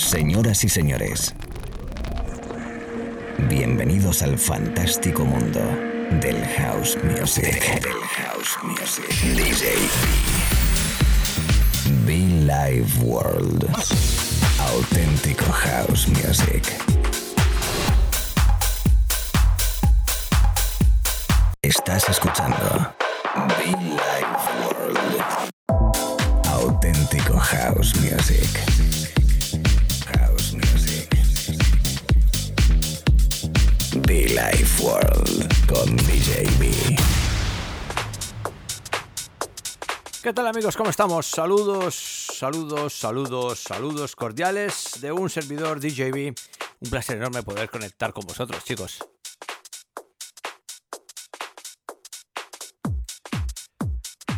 Señoras y señores, bienvenidos al fantástico mundo del house music. Del house music. DJ Be Live World. Auténtico house music. Estás escuchando Be Live World. Auténtico house music. Life World con DJB. ¿Qué tal amigos? ¿Cómo estamos? Saludos, saludos, saludos, saludos cordiales de un servidor DJB. Un placer enorme poder conectar con vosotros, chicos.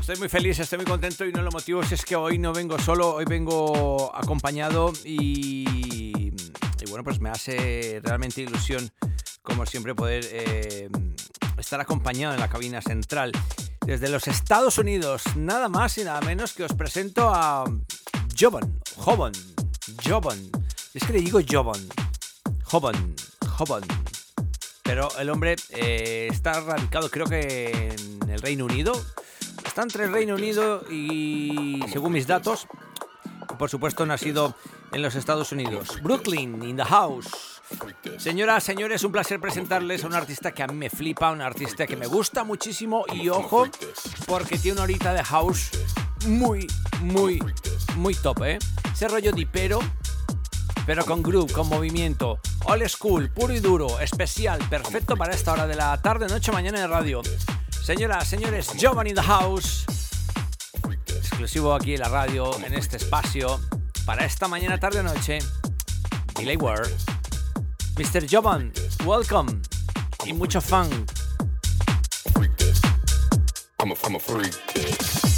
Estoy muy feliz, estoy muy contento y uno de los motivos es que hoy no vengo solo, hoy vengo acompañado y, y bueno, pues me hace realmente ilusión, como siempre, poder eh, estar acompañado en la cabina central. Desde los Estados Unidos, nada más y nada menos que os presento a Jovan, Jovan, Jovan. Es que le digo Jovan, Jovan, Jovan. Pero el hombre eh, está radicado creo que en el Reino Unido. Está entre el Reino Unido y, según mis datos, por supuesto, nacido en los Estados Unidos. Brooklyn, in the house. Señoras, señores, un placer presentarles a un artista que a mí me flipa, un artista que me gusta muchísimo y ojo, porque tiene una horita de house muy, muy, muy top, ¿eh? Ese rollo dipero, pero con groove, con movimiento, old school, puro y duro, especial, perfecto para esta hora de la tarde, noche, mañana de radio. Señoras, señores, Giovanni the house, exclusivo aquí en la radio, en este espacio, para esta mañana, tarde, noche, Delay World. Mr. Jovan, welcome y mucho this. I'm a, I'm a. Freak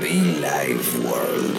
Be Live World.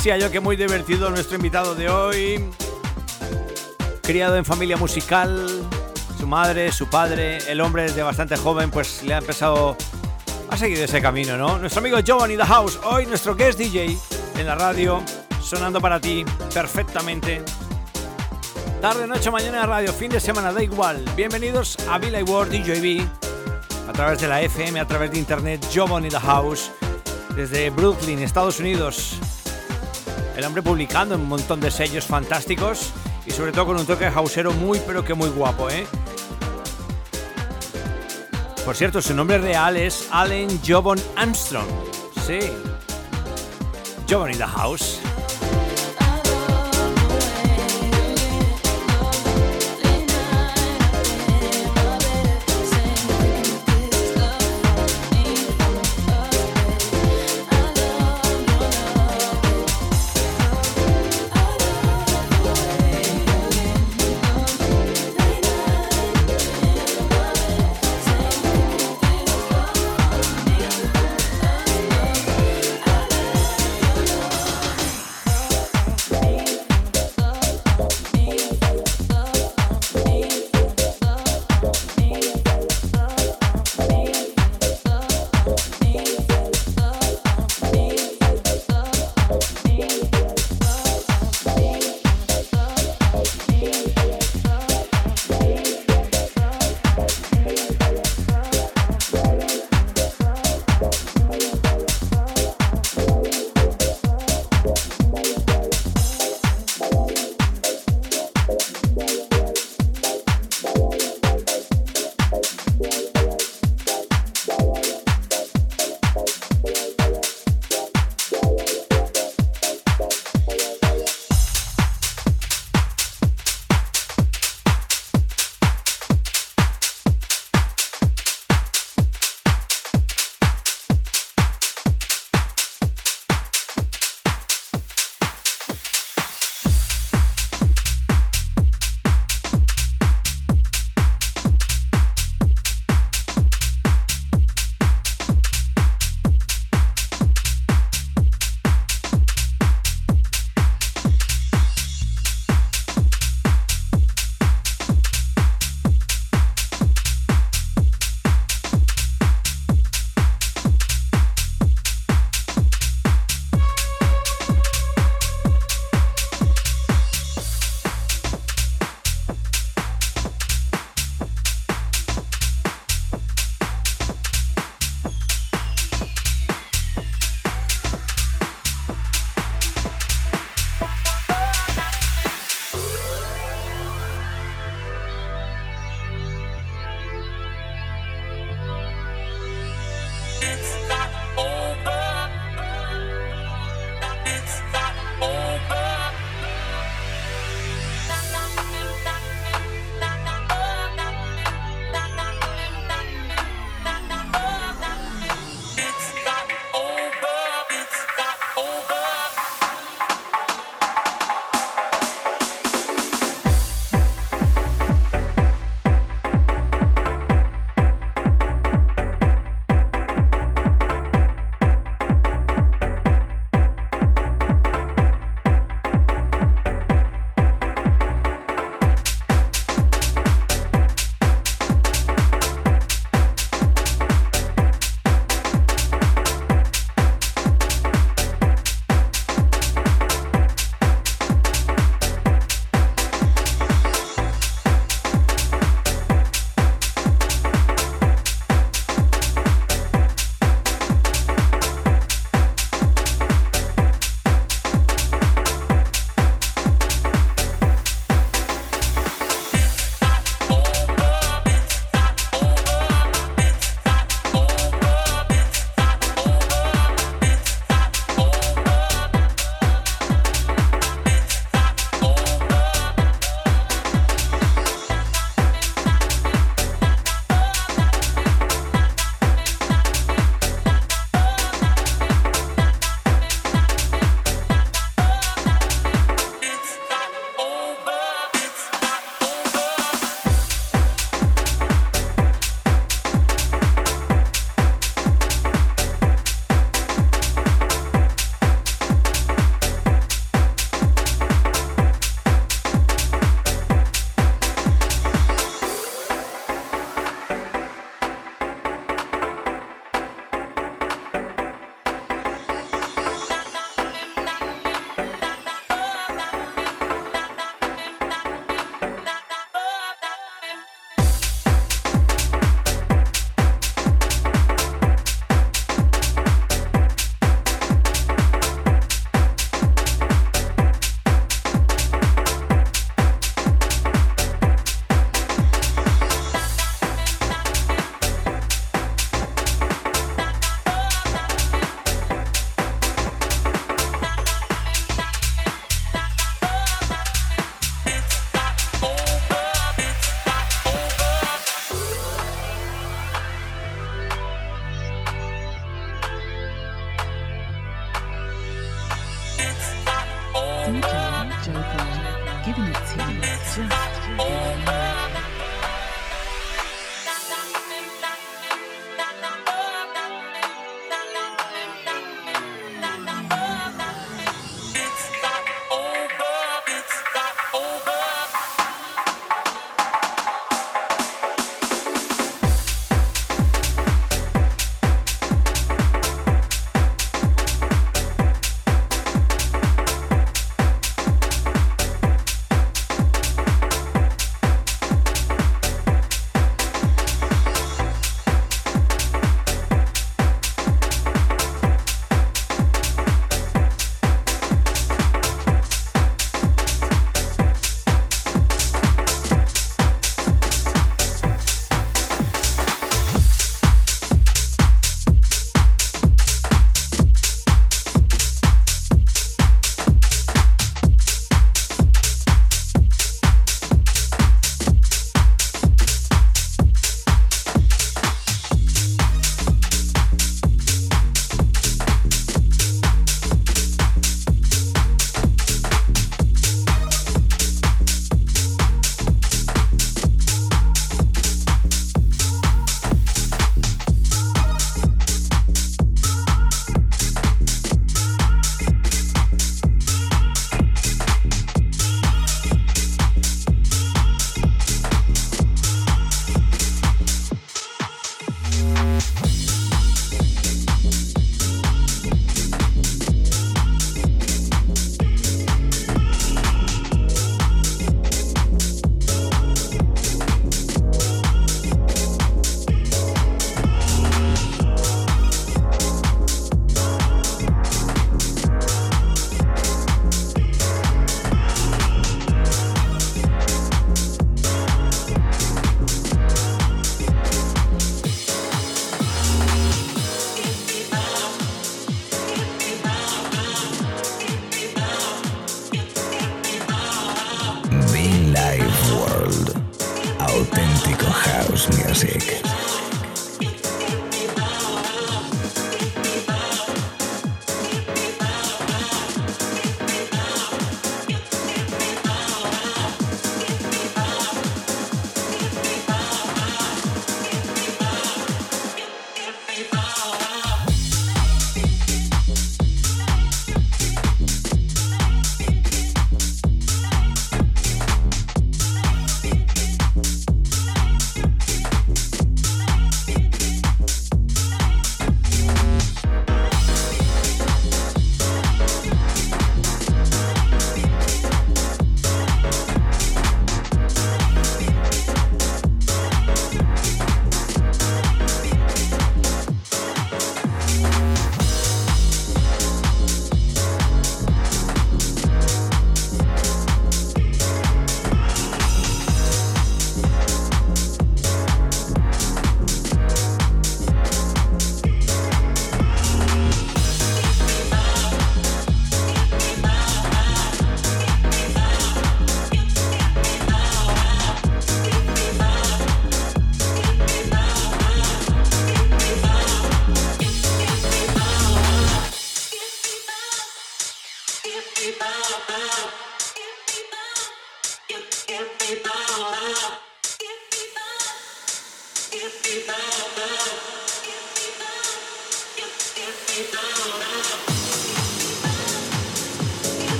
Decía yo que muy divertido nuestro invitado de hoy. Criado en familia musical, su madre, su padre, el hombre desde bastante joven, pues le ha empezado a seguir ese camino, ¿no? Nuestro amigo Giovanni The House, hoy nuestro guest DJ en la radio, sonando para ti perfectamente. Tarde, noche, mañana radio, fin de semana, da igual. Bienvenidos a Billy World DJB, a través de la FM, a través de internet, Giovanni The House, desde Brooklyn, Estados Unidos. El hombre publicando un montón de sellos fantásticos y sobre todo con un toque hausero muy pero que muy guapo, ¿eh? Por cierto, su nombre real es Allen Jobon Armstrong. Sí. Jobon in the house.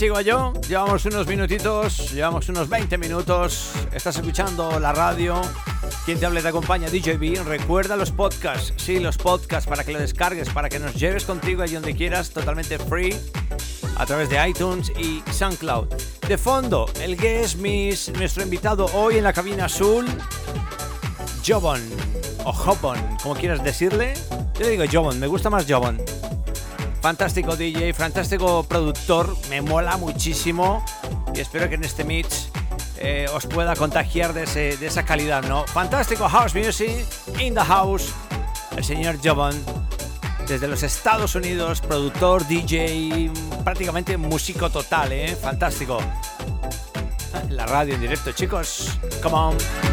Sigo yo. Llevamos unos minutitos, llevamos unos 20 minutos. Estás escuchando la radio. Quien te hable te acompaña, DJB. Recuerda los podcasts, sí, los podcasts para que lo descargues, para que nos lleves contigo allí donde quieras, totalmente free, a través de iTunes y SoundCloud. De fondo, el guest miss, nuestro invitado hoy en la cabina azul, Jobon, o Hobon, como quieras decirle. Yo digo Jobon, me gusta más Jobon. Fantástico DJ, fantástico productor, me mola muchísimo y espero que en este mix eh, os pueda contagiar de, esa calidad, ¿no? Fantástico House Music, in the house, el señor Jovan, desde los Estados Unidos, productor, DJ, prácticamente músico total, ¿eh? Fantástico. La radio en directo, chicos. Come on.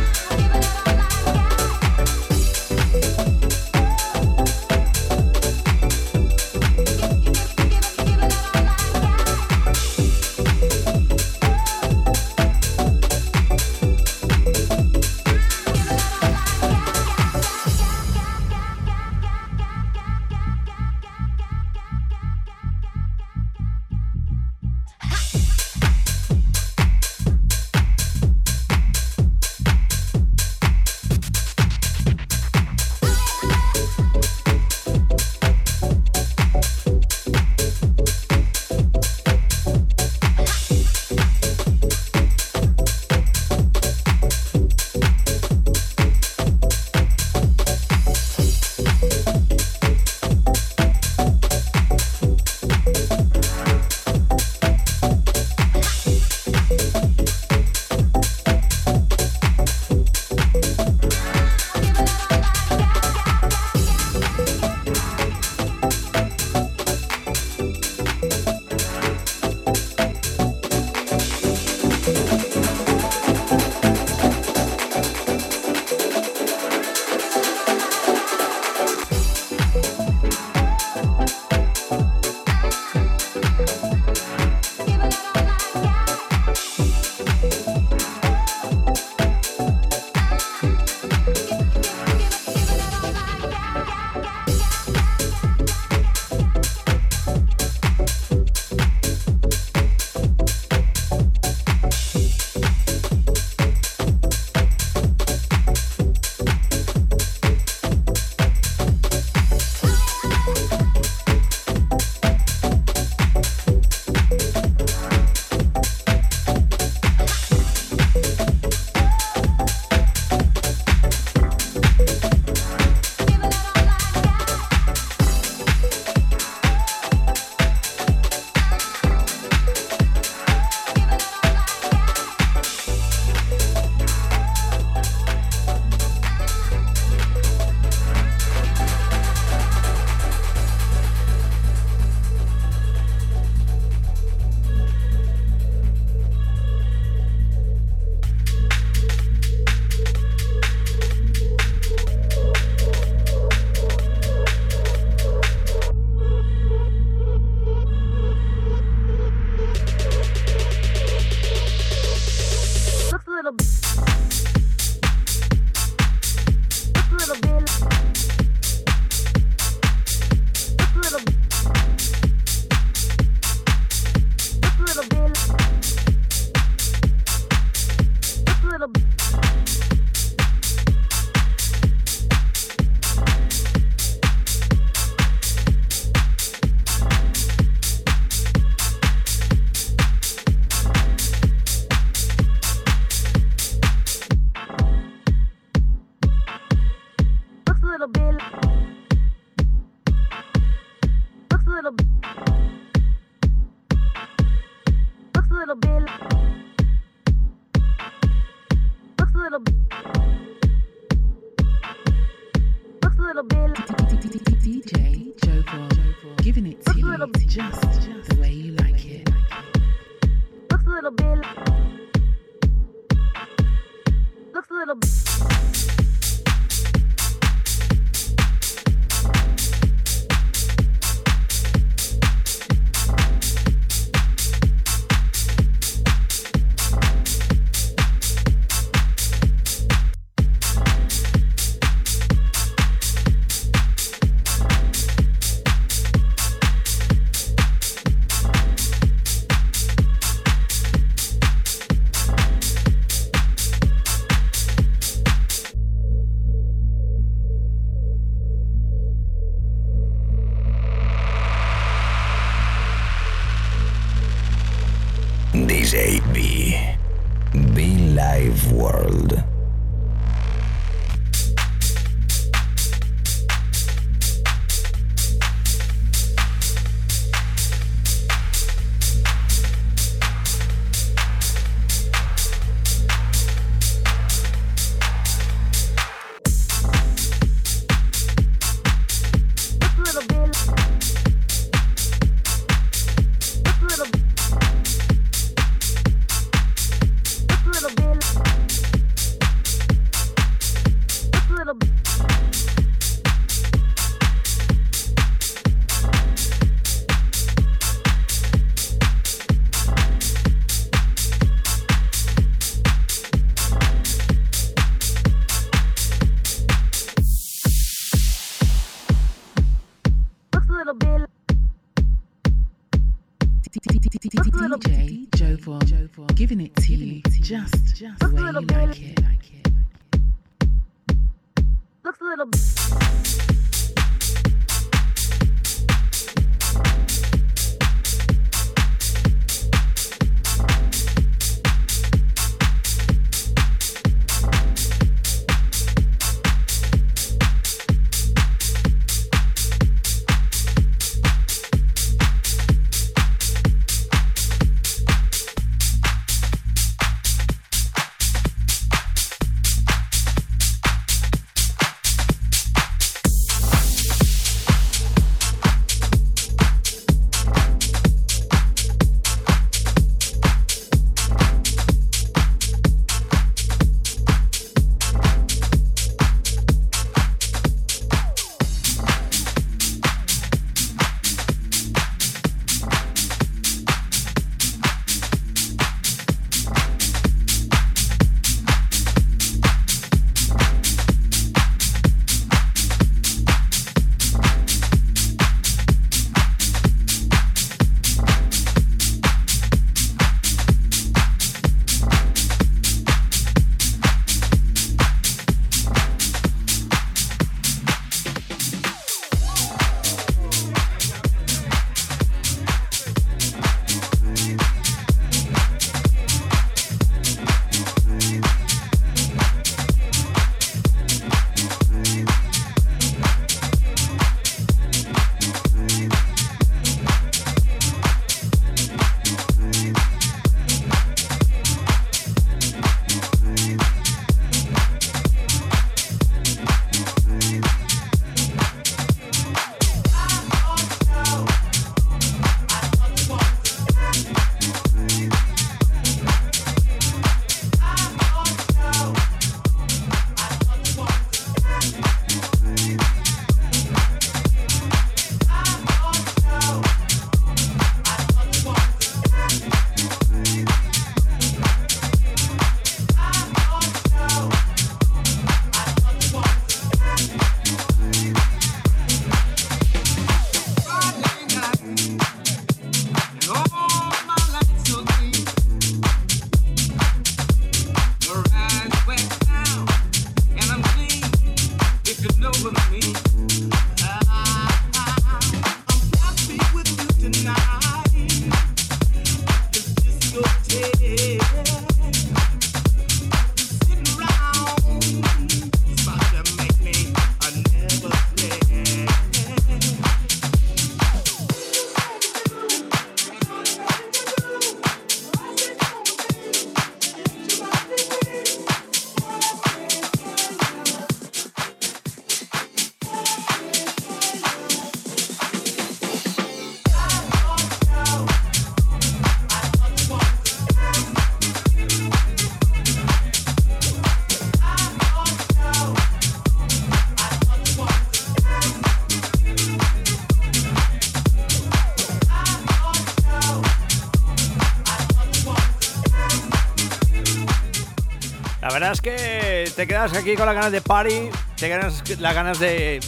Te quedas aquí con las ganas de party, te quedas las ganas de,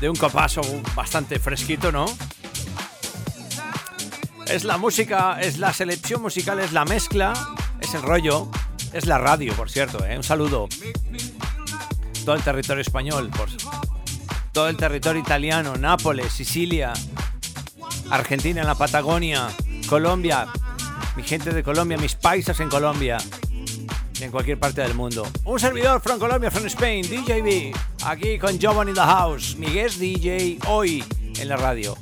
de un copazo bastante fresquito, ¿no? Es la música, es la selección musical, es la mezcla, es el rollo, es la radio, por cierto, ¿eh? Un saludo. Todo el territorio español, por todo el territorio italiano, Nápoles, Sicilia, Argentina en la Patagonia, Colombia, mi gente de Colombia, mis paisas en Colombia en cualquier parte del mundo. Un servidor from Colombia, from Spain, DJB, aquí con Jovan in the house, mi guest DJ hoy en la radio.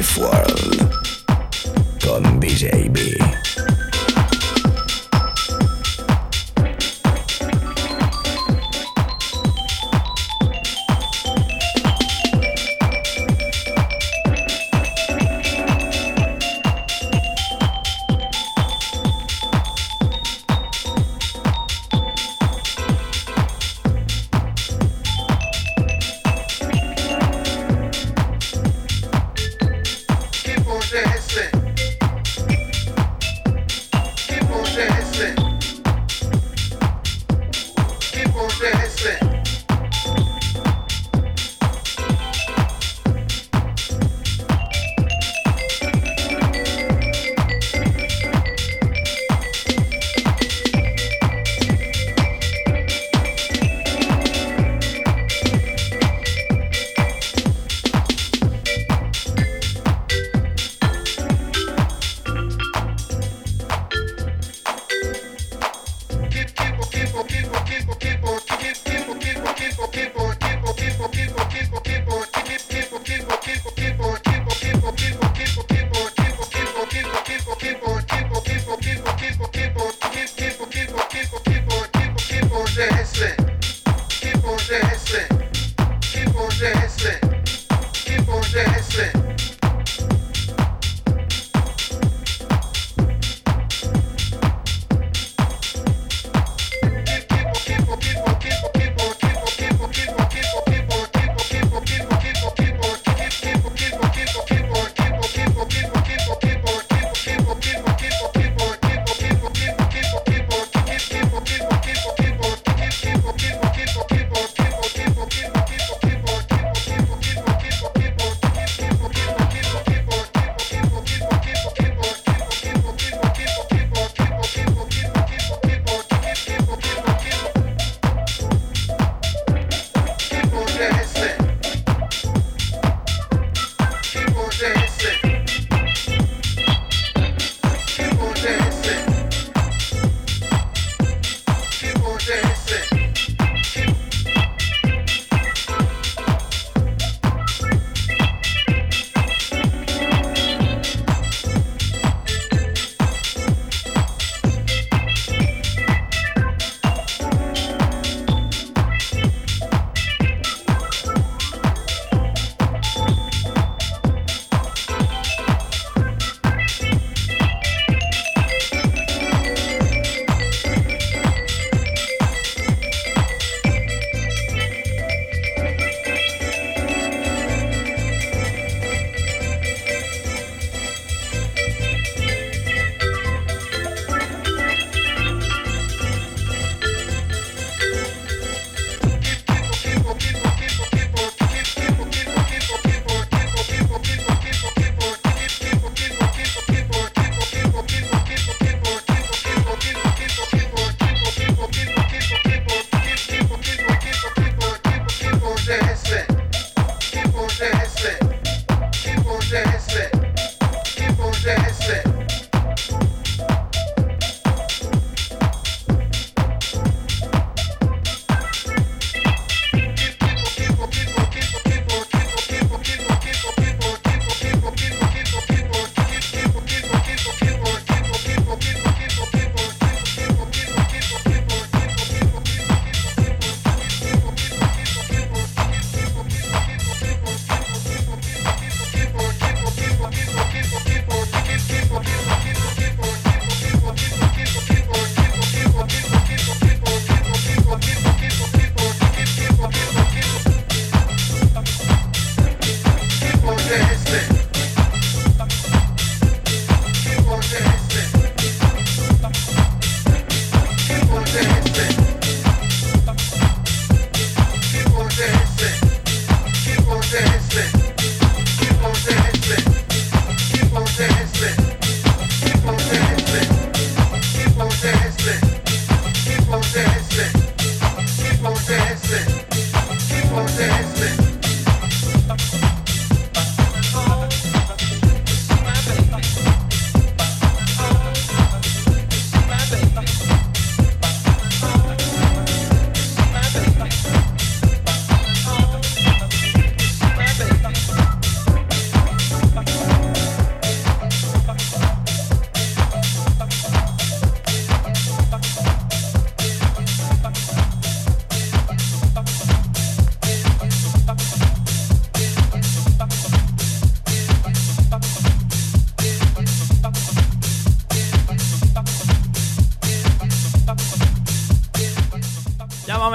life world.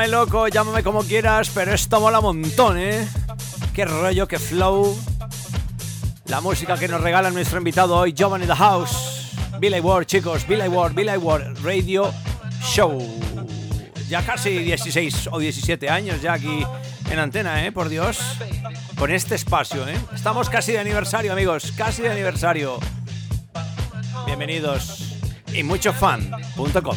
Loco, llámame como quieras, pero esto mola un montón, ¿eh? Qué rollo, qué flow. La música que nos regala nuestro invitado hoy, Jovan in the House. Billy Ward, chicos, Billy Ward, Billy Ward Radio Show. Ya casi 16 o 17 años ya aquí en antena, ¿eh? Por Dios. Con este espacio, ¿eh? Estamos casi de aniversario, amigos, casi de aniversario. Bienvenidos y muchofan.com.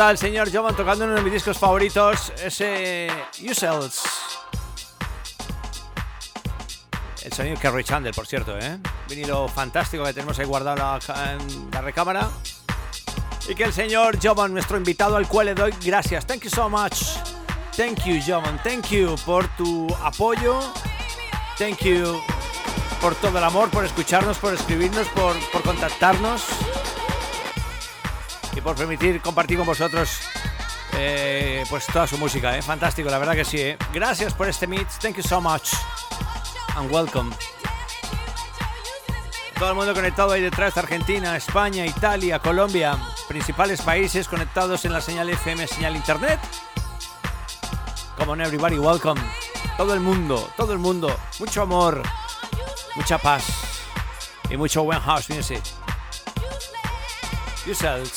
está el señor Jovan tocando uno de mis discos favoritos, ese Yourselves. El sonido que Roy Chandler, por cierto, ¿eh? Vinilo fantástico que tenemos ahí guardado en la recámara. Y que el señor Jovan, nuestro invitado al cual le doy gracias. Thank you so much. Thank you, Jovan. Thank you por tu apoyo. Thank you por todo el amor, por escucharnos, por escribirnos, por, por contactarnos y por permitir compartir con vosotros eh, pues toda su música. ¿eh? Fantástico, la verdad que sí. ¿eh? Gracias por este meet. Thank you so much. And welcome. Todo el mundo conectado ahí detrás, Argentina, España, Italia, Colombia, principales países conectados en la señal FM, señal internet. Come on everybody, welcome. Todo el mundo, todo el mundo. Mucho amor, mucha paz y mucho buen house music. Yourselves.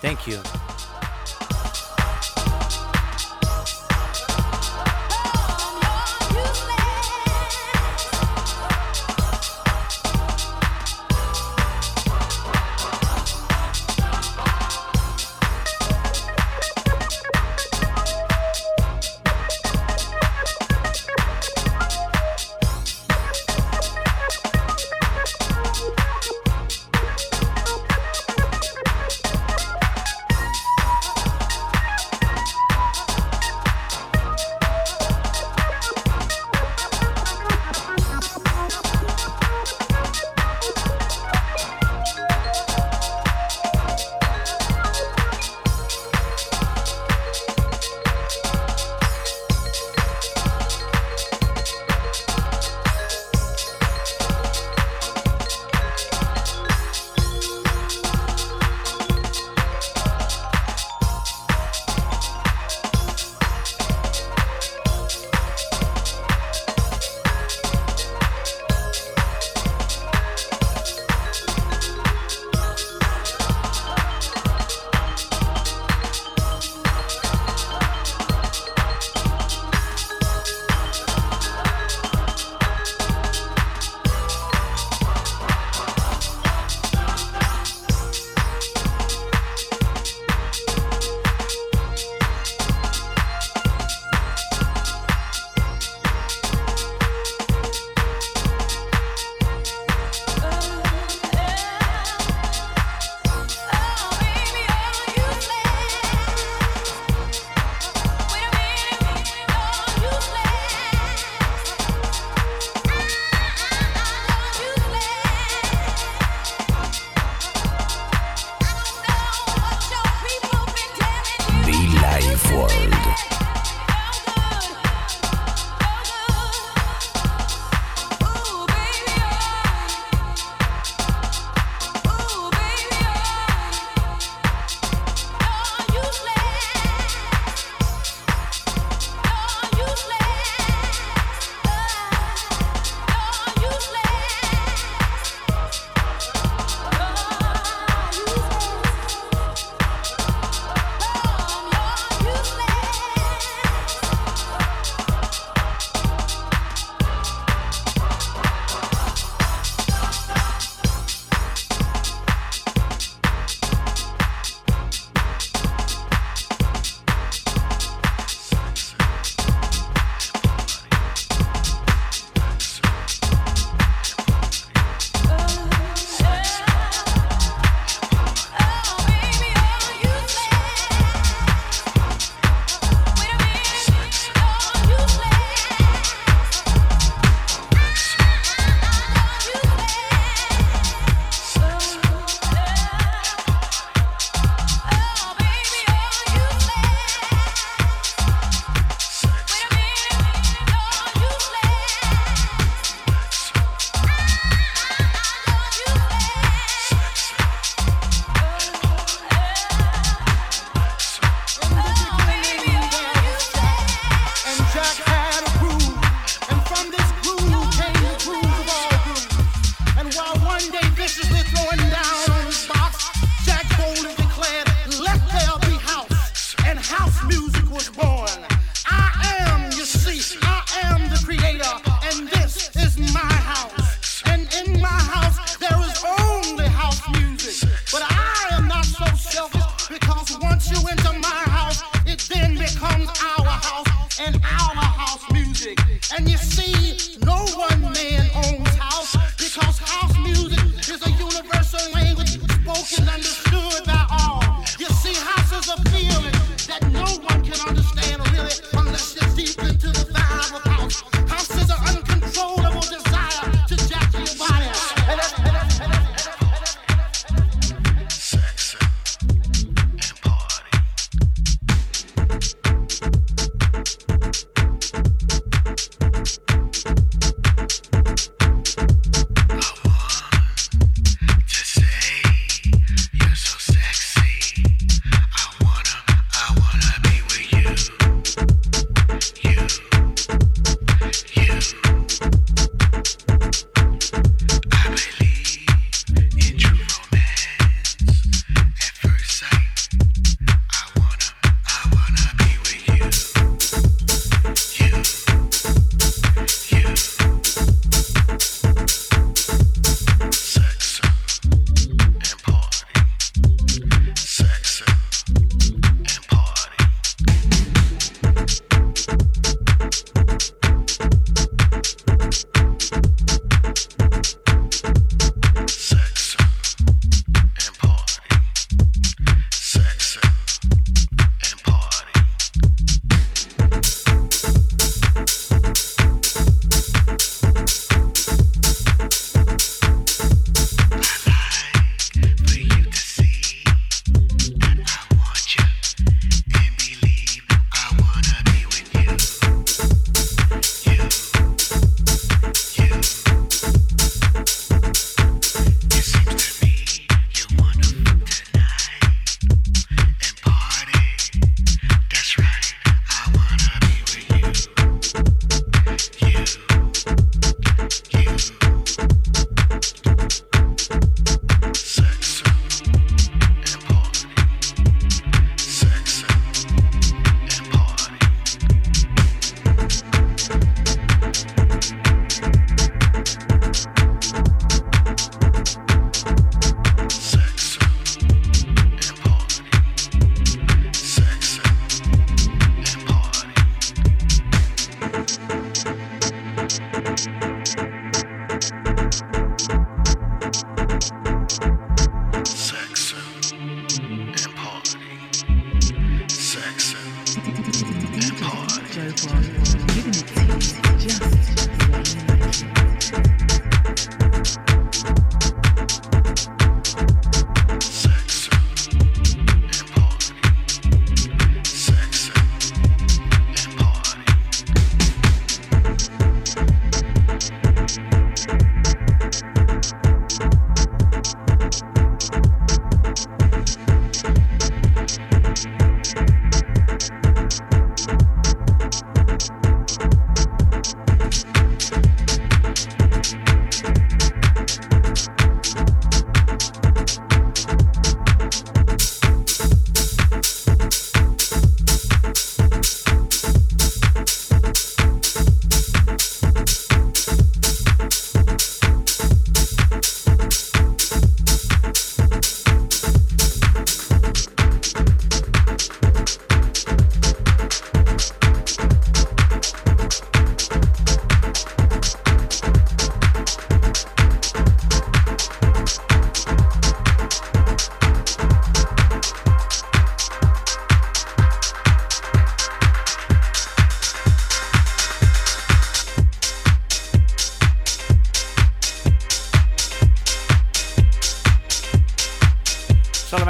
Thank you.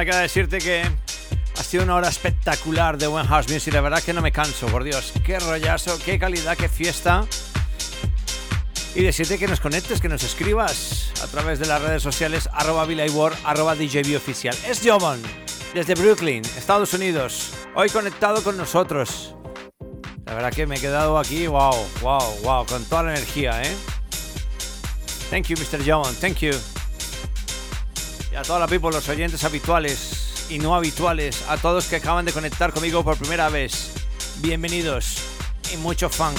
Queda decirte que ha sido una hora espectacular de buen house music. La verdad que no me canso, por Dios. Qué rollazo, qué calidad, qué fiesta. Y decirte que nos conectes, que nos escribas a través de las redes sociales arroba arroba DJB oficial. Es Jovon, desde Brooklyn, Estados Unidos. Hoy conectado con nosotros. La verdad que me he quedado aquí, wow, wow, wow, con toda la energía, ¿eh? Thank you, Mr. Jovon, thank you. A toda la people, los oyentes habituales y no habituales, a todos que acaban de conectar conmigo por primera vez. Bienvenidos y mucho funk.